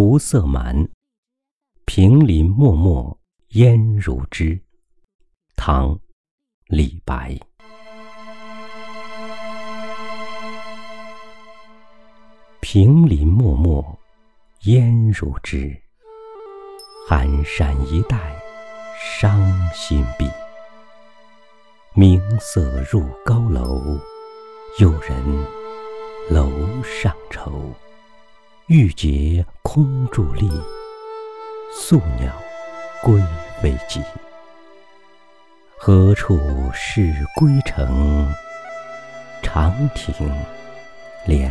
胡色蛮，平林漠漠烟如织。唐·李白。平林漠漠烟如织，寒山一带伤心碧。明色入高楼，有人楼上愁。玉洁空伫立，宿鸟归未及。何处是归程？长亭连。